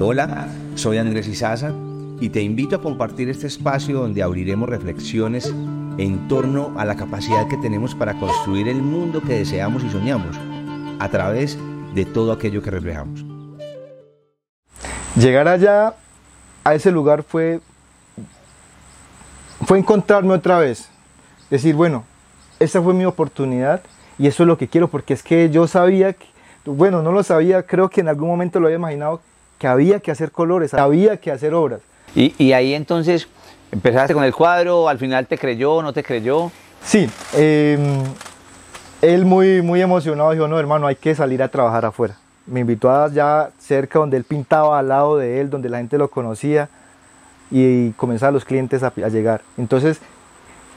Hola, soy Andrés Izaza y te invito a compartir este espacio donde abriremos reflexiones en torno a la capacidad que tenemos para construir el mundo que deseamos y soñamos a través de todo aquello que reflejamos. Llegar allá a ese lugar fue fue encontrarme otra vez, decir, bueno, esta fue mi oportunidad y eso es lo que quiero porque es que yo sabía bueno, no lo sabía, creo que en algún momento lo había imaginado que había que hacer colores, había que hacer obras. Y, ahí entonces empezaste con el cuadro, al final te creyó, no te creyó. Sí, em, él muy, muy emocionado dijo, no hermano, hay que salir a trabajar afuera. Me invitó allá cerca donde él pintaba, al lado de él, donde la gente lo conocía y comenzaron los clientes a, llegar. Entonces,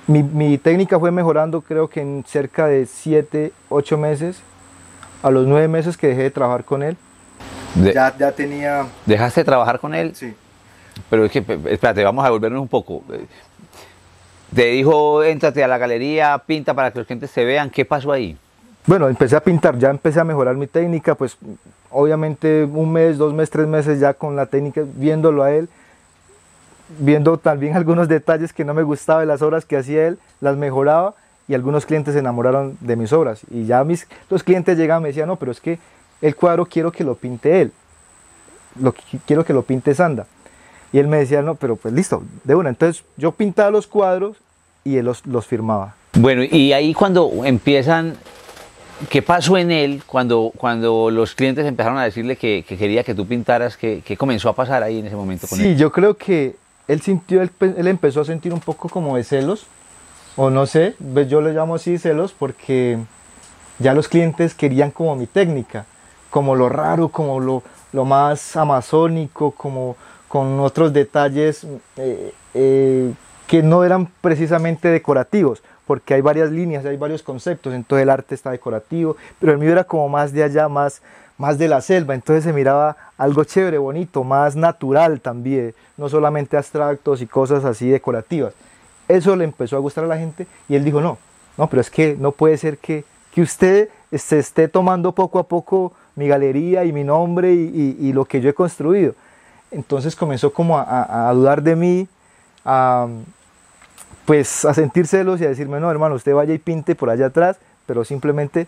mi, técnica fue mejorando creo que en cerca de 7, 8 meses. A los 9 meses que dejé de trabajar con él, ya, ya tenía... ¿Dejaste de trabajar con él? Sí. Pero es que, espérate, vamos a volvernos un poco. Te dijo, éntrate a la galería, pinta para que los clientes te vean. ¿Qué pasó ahí? Bueno, empecé a pintar, ya empecé a mejorar mi técnica, pues obviamente un mes, dos meses, tres meses ya con la técnica, viéndolo a él, viendo también algunos detalles que no me gustaba de las obras que hacía él, las mejoraba y algunos clientes se enamoraron de mis obras. Y ya mis, los clientes llegaban y me decían, no, pero es que el cuadro quiero que lo pinte él, lo, quiero que lo pinte Sanda. Y él me decía, no, pero pues listo, de una. Entonces yo pintaba los cuadros y él los, firmaba. Bueno, y ahí cuando empiezan, ¿qué pasó en él cuando, cuando los clientes empezaron a decirle que, quería que tú pintaras? ¿qué, comenzó a pasar ahí en ese momento con él? Sí, yo creo que él sintió, él, él, empezó a sentir un poco como de celos, o no sé, pues yo le llamo así celos porque ya los clientes querían como mi técnica como lo raro, como lo, lo más amazónico, como con otros detalles eh, eh, que no eran precisamente decorativos, porque hay varias líneas, hay varios conceptos, entonces el arte está decorativo, pero el mío era como más de allá, más, más de la selva, entonces se miraba algo chévere, bonito, más natural también, no solamente abstractos y cosas así decorativas. Eso le empezó a gustar a la gente y él dijo, no, no, pero es que no puede ser que, que usted se esté tomando poco a poco mi galería y mi nombre y, lo que yo he construido. Entonces comenzó como a, dudar de mí, a, pues a sentir celos y a decirme, no hermano, usted vaya y pinte por allá atrás, pero simplemente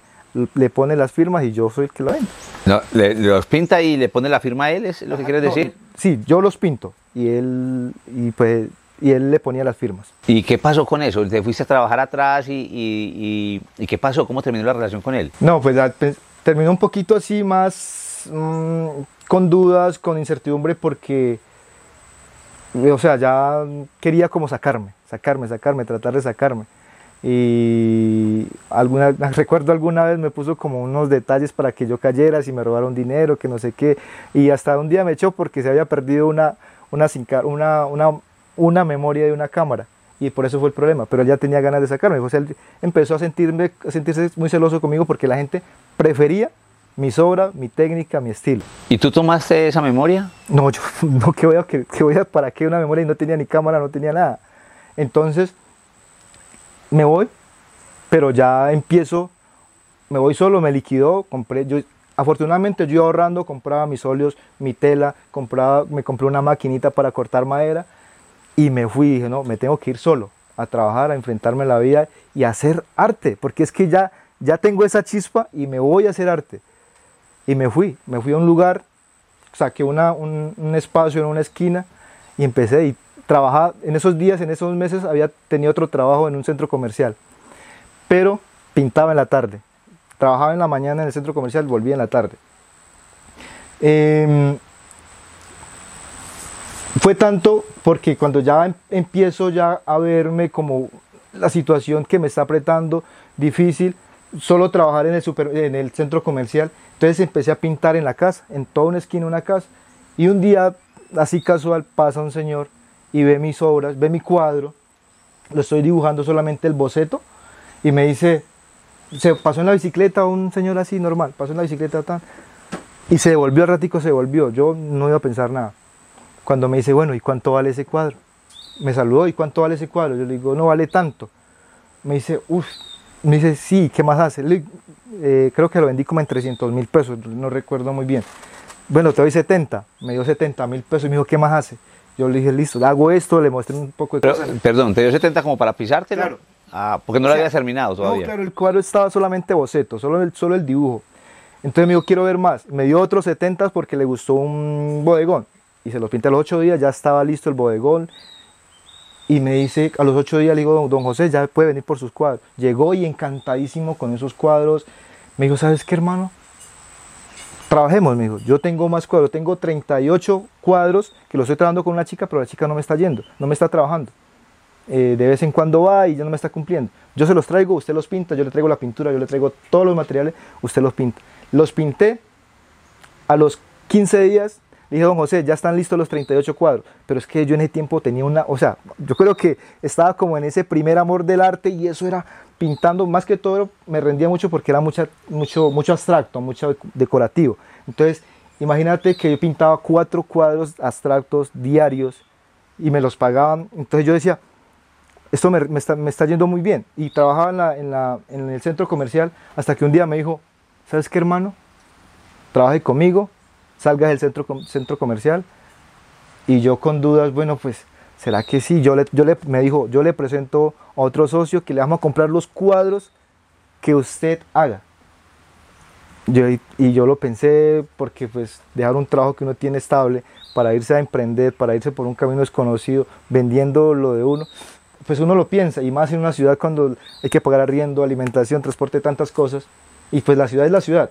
le pone las firmas y yo soy el que lo vende. No, los pinta y le pone la firma a él, es lo que quieres decir. Sí, yo los pinto y él, y pues, y él le ponía las firmas. ¿Y qué pasó con eso? ¿Te fuiste a trabajar atrás y, y qué pasó? ¿Cómo terminó la relación con él? No, pues terminó un poquito así más mm, con dudas, con incertidumbre porque, o sea, ya quería como sacarme, sacarme, sacarme, tratar de sacarme. Y alguna, recuerdo alguna vez me puso como unos detalles para que yo cayera, si me robaron dinero, que no sé qué. Y hasta un día me echó porque se había perdido una, una, una, una, una memoria de una cámara y por eso fue el problema, pero él ya tenía ganas de sacarme, o sea, él empezó a, sentirme, a sentirse muy celoso conmigo porque la gente prefería mi obras, mi técnica, mi estilo. ¿Y tú tomaste esa memoria? No, yo no, que voy a, que, voy a, ¿para qué una memoria? Y no tenía ni cámara, no tenía nada. Entonces, me voy, pero ya empiezo, me voy solo, me liquidó, compré, yo, afortunadamente yo ahorrando compraba mis óleos, mi tela, compraba, me compré una maquinita para cortar madera y me fui, dije, no, me tengo que ir solo a trabajar, a enfrentarme a la vida y a hacer arte, porque es que ya ya tengo esa chispa y me voy a hacer arte. Y me fui, me fui a un lugar, saqué una, un, espacio en una esquina y empecé y trabajaba, en esos días, en esos meses había tenido otro trabajo en un centro comercial, pero pintaba en la tarde. Trabajaba en la mañana en el centro comercial, volvía en la tarde. Em, fue tanto porque cuando ya em, empiezo ya a verme como la situación que me está apretando difícil, solo trabajar en el, super, en el centro comercial. Entonces empecé a pintar en la casa, en toda una esquina una casa. Y un día, así casual, pasa un señor y ve mis obras, ve mi cuadro, lo estoy dibujando solamente el boceto, y me dice, se pasó en la bicicleta un señor así normal, pasó en la bicicleta tan, y se devolvió, al ratico se devolvió, yo no iba a pensar nada. Cuando me dice, bueno, ¿y cuánto vale ese cuadro? Me saludó, ¿y cuánto vale ese cuadro? Yo le digo, no vale tanto. Me dice, uff, me dice, sí, ¿qué más hace? Eh, creo que lo vendí como en 300 mil pesos, no recuerdo muy bien. bueno, te doy 70. Me dio 70 mil pesos y me dijo, ¿qué más hace? Yo le dije, listo, hago esto, le mostré un poco de Pero, cosas. perdón, ¿te dio 70 como para pisártelo? Claro. Ah, porque no lo O sea, habías terminado todavía. No, claro, el cuadro estaba solamente boceto, solo el, solo el dibujo. Entonces me dijo, quiero ver más. Me dio otros 70 porque le gustó un bodegón. Y se los pinté a los 8 días, ya estaba listo el bodegón. Y me dice, a los 8 días le digo, don José, ya puede venir por sus cuadros. Llegó y encantadísimo con esos cuadros. Me dijo, ¿sabes qué, hermano? Trabajemos, me dijo. Yo tengo más cuadros, tengo 38 cuadros que los estoy trabajando con una chica, pero la chica no me está yendo, no me está trabajando. Eh, de vez en cuando va y ya no me está cumpliendo. Yo se los traigo, usted los pinta, yo le traigo la pintura, yo le traigo todos los materiales, usted los pinta. Los pinté, a los 15 días le dije, don José, ya están listos los 38 cuadros, pero es que yo en ese tiempo tenía una, o sea, yo creo que estaba como en ese primer amor del arte y eso era pintando, más que todo me rendía mucho porque era mucha, mucho, mucho abstracto, mucho decorativo. Entonces, imagínate que yo pintaba cuatro cuadros abstractos diarios y me los pagaban, entonces yo decía, esto me, me está, me está yendo muy bien. Y trabajaba en, la- en la- en el centro comercial hasta que un día me dijo, ¿sabes qué hermano? Trabaje conmigo, salgas del centro, centro comercial. Y yo con dudas, bueno, pues, ¿será que sí? Yo le, yo le, me dijo, yo le presento a otro socio que le vamos a comprar los cuadros que usted haga. Yo, y yo lo pensé porque pues dejar un trabajo que uno tiene estable para irse a emprender, para irse por un camino desconocido, vendiendo lo de uno, pues uno lo piensa, y más en una ciudad cuando hay que pagar arriendo, alimentación, transporte, tantas cosas, y pues la ciudad es la ciudad.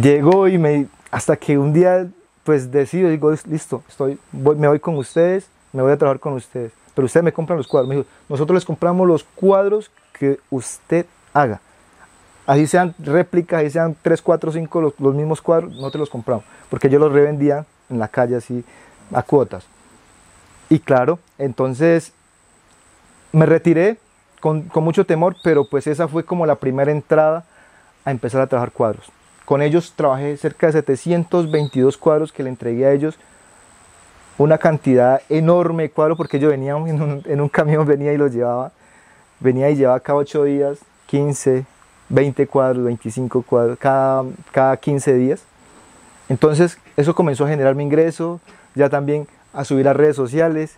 Llego y me, hasta que un día pues decido, digo, listo, estoy, voy- me voy con ustedes, me voy a trabajar con ustedes, pero ustedes me compran los cuadros. Me dijo, nosotros les compramos los cuadros que usted haga. Así sean réplicas, así sean 3, 4, 5 los, los mismos cuadros, no te los compramos, porque yo los revendía en la calle así a cuotas. Y claro, entonces me retiré con, con mucho temor, pero pues esa fue como la primera entrada a empezar a trabajar cuadros. Con ellos trabajé cerca de 722 cuadros que le entregué a ellos, una cantidad enorme de cuadros porque yo venía en un, camión, venía y los llevaba, venía y llevaba cada 8 días, 15, 20 cuadros, 25 cuadros, cada, cada 15 días. Entonces eso comenzó a generar mi ingreso, ya también a subir a redes sociales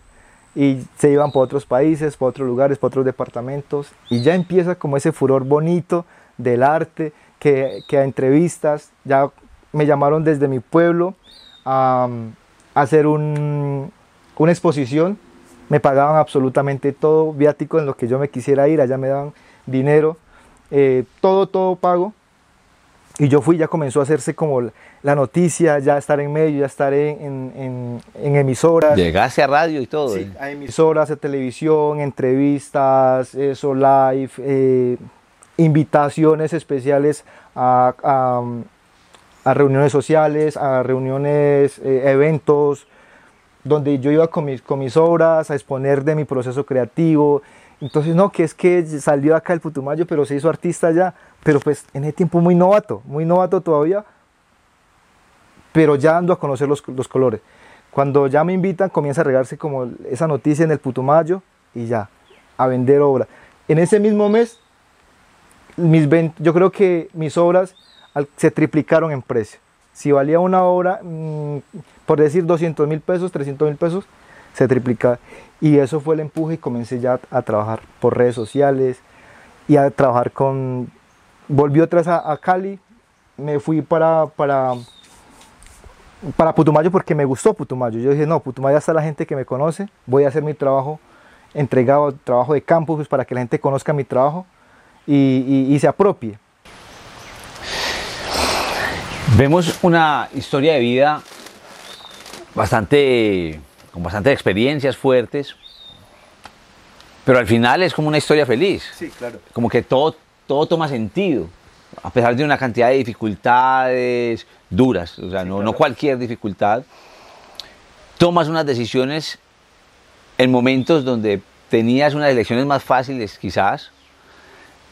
y se iban por otros países, por otros lugares, por otros departamentos y ya empieza como ese furor bonito del arte, que, que a entrevistas, ya me llamaron desde mi pueblo a, a hacer un- una exposición, me pagaban absolutamente todo, viático en lo que yo me quisiera ir, allá me daban dinero, eh, todo, todo pago. Y yo fui, ya comenzó a hacerse como la noticia, ya estar en medio, ya estar en, en- en- en emisoras. Llegaste a radio y todo. Sí, ¿eh? a emisoras, a televisión, entrevistas, eso, live, eh, invitaciones especiales a, a- a reuniones sociales, a reuniones, eh, eventos, donde yo iba con mis, con mis obras a exponer de mi proceso creativo. Entonces, no, que es que salió acá el Putumayo, pero se hizo artista ya, pero pues en ese tiempo muy novato, muy novato todavía, pero ya ando a conocer los, los colores. Cuando ya me invitan, comienza a regarse como esa noticia en el Putumayo y ya, a vender obra. En ese mismo mes, mis ven- yo creo que mis obras se triplicaron en precio. Si valía una obra, mm, por decir 200 mil pesos, 300 mil pesos, se triplicaba. Y eso fue el empuje y comencé ya a trabajar por redes sociales y a trabajar con... Volví otra vez a, Cali, me fui para, para, para Putumayo porque me gustó Putumayo. Yo dije, no, Putumayo está la gente que me conoce, voy a hacer mi trabajo entregado, trabajo de campo, pues, para que la gente conozca mi trabajo y, y- y se apropie. Vemos una historia de vida bastante, con bastantes experiencias fuertes, pero al final es como una historia feliz. Sí, claro. Como que todo, todo toma sentido, a pesar de una cantidad de dificultades duras, o sea, no, no cualquier dificultad. Tomas unas decisiones en momentos donde tenías unas elecciones más fáciles quizás,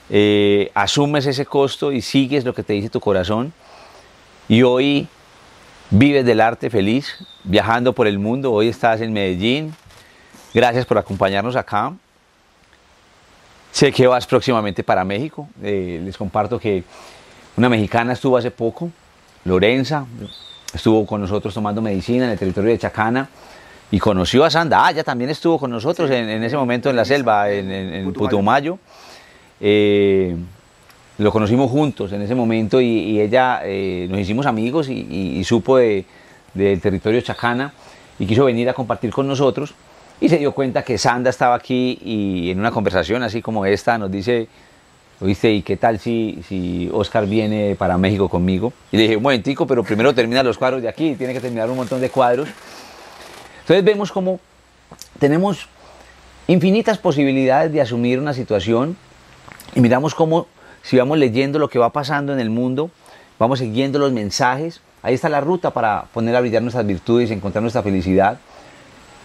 eh, asumes ese costo y sigues lo que te dice tu corazón y hoy vives del arte feliz, viajando por el mundo, hoy estás en Medellín, gracias por acompañarnos acá. Sé que vas próximamente para México, eh, les comparto que una mexicana estuvo hace poco, Lorenza, estuvo con nosotros tomando medicina en el territorio de Chacana y conoció a Sanda. Ah, ella también estuvo con nosotros en, en, ese momento en la selva, en, en, en Putumayo. Eh, lo conocimos juntos en ese momento y, y ella eh, nos hicimos amigos y, y, y supo de, del territorio Chacana y quiso venir a compartir con nosotros y se dio cuenta que Sanda estaba aquí y en una conversación así como esta nos dice, oíste, ¿y qué tal si, si Oscar viene para México conmigo? Y le dije, un momentico, pero primero termina los cuadros de aquí, tiene que terminar un montón de cuadros. Entonces vemos como tenemos infinitas posibilidades de asumir una situación y miramos cómo si vamos leyendo lo que va pasando en el mundo, vamos siguiendo los mensajes, ahí está la ruta para poner a brillar nuestras virtudes encontrar nuestra felicidad,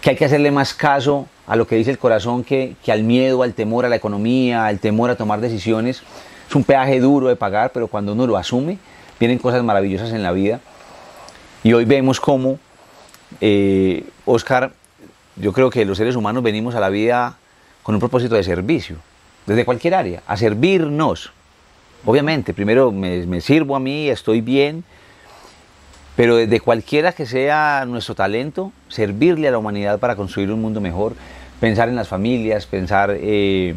que hay que hacerle más caso a lo que dice el corazón que, que al miedo, al temor a la economía, al temor a tomar decisiones. Es un peaje duro de pagar, pero cuando uno lo asume, vienen cosas maravillosas en la vida. Y hoy vemos cómo eh, Oscar, yo creo que los seres humanos venimos a la vida con un propósito de servicio, desde cualquier área, a servirnos. Obviamente, primero me, me sirvo a mí, estoy bien, pero desde cualquiera que sea nuestro talento, servirle a la humanidad para construir un mundo mejor, pensar en las familias, pensar eh,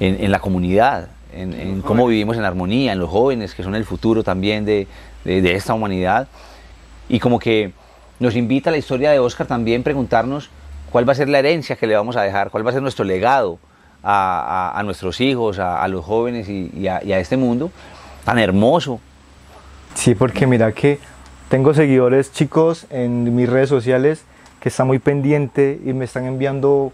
en, en, la comunidad, en, en cómo vivimos en armonía, en los jóvenes que son el futuro también de, de, de esta humanidad. Y como que nos invita a la historia de Oscar también preguntarnos cuál va a ser la herencia que le vamos a dejar, cuál va a ser nuestro legado a, nuestros hijos, a, los jóvenes y, y, a, este mundo tan hermoso. Sí, porque mira que tengo seguidores chicos en mis redes sociales que están muy pendientes y me están enviando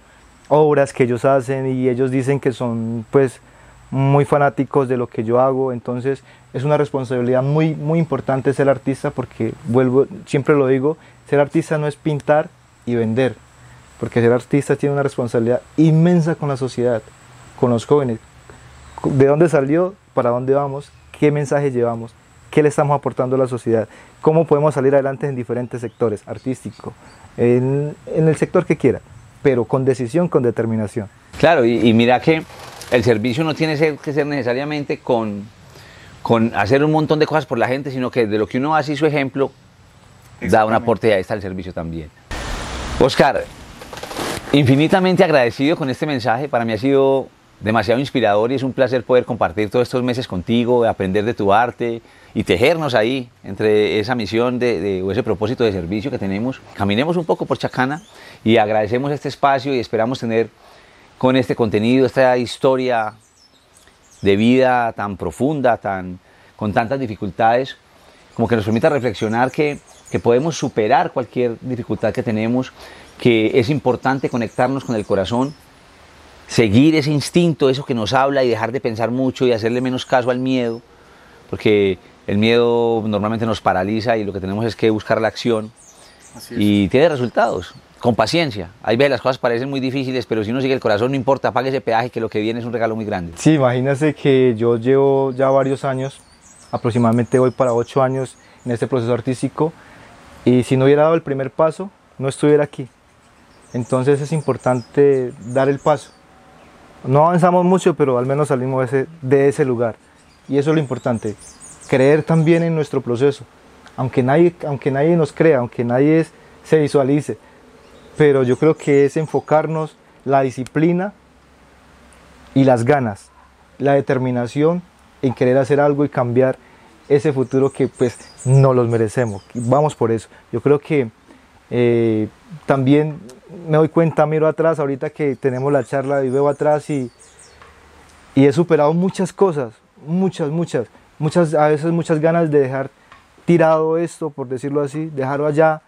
obras que ellos hacen y ellos dicen que son pues muy fanáticos de lo que yo hago, entonces es una responsabilidad muy muy importante ser artista porque vuelvo, siempre lo digo, ser artista no es pintar y vender, porque ser artista tiene una responsabilidad inmensa con la sociedad, con los jóvenes. ¿De dónde salió? ¿Para dónde vamos? ¿Qué mensaje llevamos? ¿Qué le estamos aportando a la sociedad? ¿Cómo podemos salir adelante en diferentes sectores? Artístico, en, en el sector que quiera, pero con decisión, con determinación. Claro, y, y mira que el servicio no tiene que ser necesariamente con, con hacer un montón de cosas por la gente, sino que de lo que uno hace y su ejemplo da un aporte y ahí está el servicio también. Oscar, infinitamente agradecido con este mensaje, para mí ha sido demasiado inspirador y es un placer poder compartir todos estos meses contigo, aprender de tu arte y tejernos ahí entre esa misión de, o ese propósito de servicio que tenemos. Caminemos un poco por Chacana y agradecemos este espacio y esperamos tener con este contenido, esta historia de vida tan profunda, tan, con tantas dificultades, como que nos permita reflexionar que, que podemos superar cualquier dificultad que tenemos, que es importante conectarnos con el corazón, seguir ese instinto, eso que nos habla y dejar de pensar mucho y hacerle menos caso al miedo, porque el miedo normalmente nos paraliza y lo que tenemos es que buscar la acción y tiene resultados con paciencia. Hay veces las cosas parecen muy difíciles, pero si uno sigue el corazón, no importa, pague ese peaje, que lo que viene es un regalo muy grande. Sí, imagínese que yo llevo ya varios años, aproximadamente voy para ocho años en este proceso artístico, y si no hubiera dado el primer paso, no estuviera aquí. Entonces es importante dar el paso. No avanzamos mucho, pero al menos salimos de ese, lugar. Y eso es lo importante, creer también en nuestro proceso. Aunque nadie, aunque nadie nos crea, aunque nadie es, se visualice, pero yo creo que es enfocarnos la disciplina y las ganas, la determinación en querer hacer algo y cambiar ese futuro que pues no los merecemos. Vamos por eso. Yo creo que eh, también me doy cuenta, miro atrás, ahorita que tenemos la charla y veo atrás y, y he superado muchas cosas, muchas, muchas, muchas, a veces muchas ganas de dejar tirado esto, por decirlo así, dejarlo allá,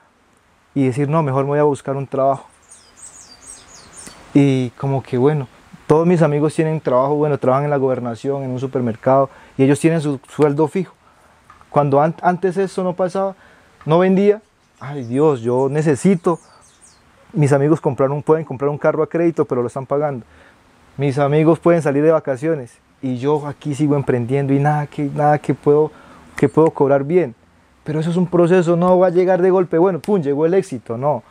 y decir, no, mejor me voy a buscar un trabajo. Y como que bueno, todos mis amigos tienen trabajo, bueno, trabajan en la gobernación, en un supermercado, y ellos tienen su sueldo fijo. Cuando an antes eso no pasaba, no vendía, ay Dios, yo necesito, mis amigos compraron, pueden comprar un carro a crédito, pero lo están pagando. Mis amigos pueden salir de vacaciones y yo aquí sigo emprendiendo y nada que, nada que, puedo, que puedo cobrar bien. Pero eso es un proceso, no va a llegar de golpe, bueno, pum, llegó el éxito, no.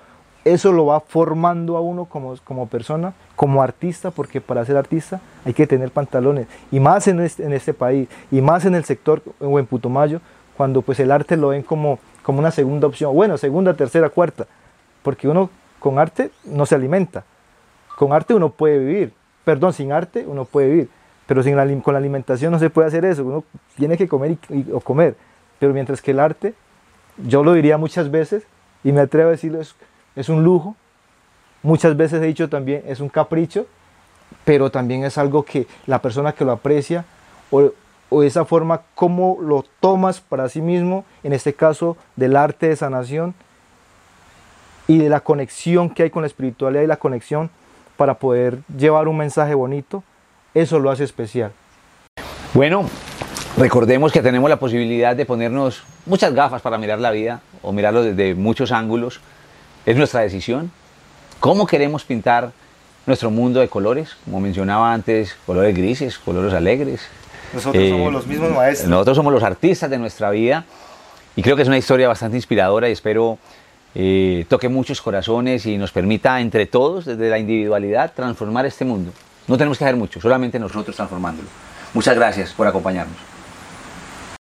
Eso lo va formando a uno como, como persona, como artista, porque para ser artista hay que tener pantalones. Y más en este, en este país, y más en el sector o en Putumayo, cuando pues el arte lo ven como, como una segunda opción, bueno, segunda, tercera, cuarta, porque uno con arte no se alimenta, con arte uno puede vivir, perdón, sin arte uno puede vivir, pero sin la, con la alimentación no se puede hacer eso, uno tiene que comer o comer, pero mientras que el arte, yo lo diría muchas veces, y me atrevo a decirlo, es, es un lujo, muchas veces he dicho también, es un capricho, pero también es algo que la persona que lo aprecia o, o esa forma como lo tomas para sí mismo, en este caso del arte de sanación y de la conexión que hay con la espiritualidad y la conexión para poder llevar un mensaje bonito, eso lo hace especial. Bueno, recordemos que tenemos la posibilidad de ponernos muchas gafas para mirar la vida o mirarlo desde muchos ángulos. Es nuestra decisión. ¿Cómo queremos pintar nuestro mundo de colores? Como mencionaba antes, colores grises, colores alegres, nosotros eh, somos los mismos maestros. Nosotros somos los artistas de nuestra vida y creo que es una historia bastante inspiradora y espero eh, toque muchos corazones y nos permita entre todos, desde la individualidad, transformar este mundo. No tenemos que hacer mucho, solamente nosotros transformándolo. Muchas gracias por acompañarnos.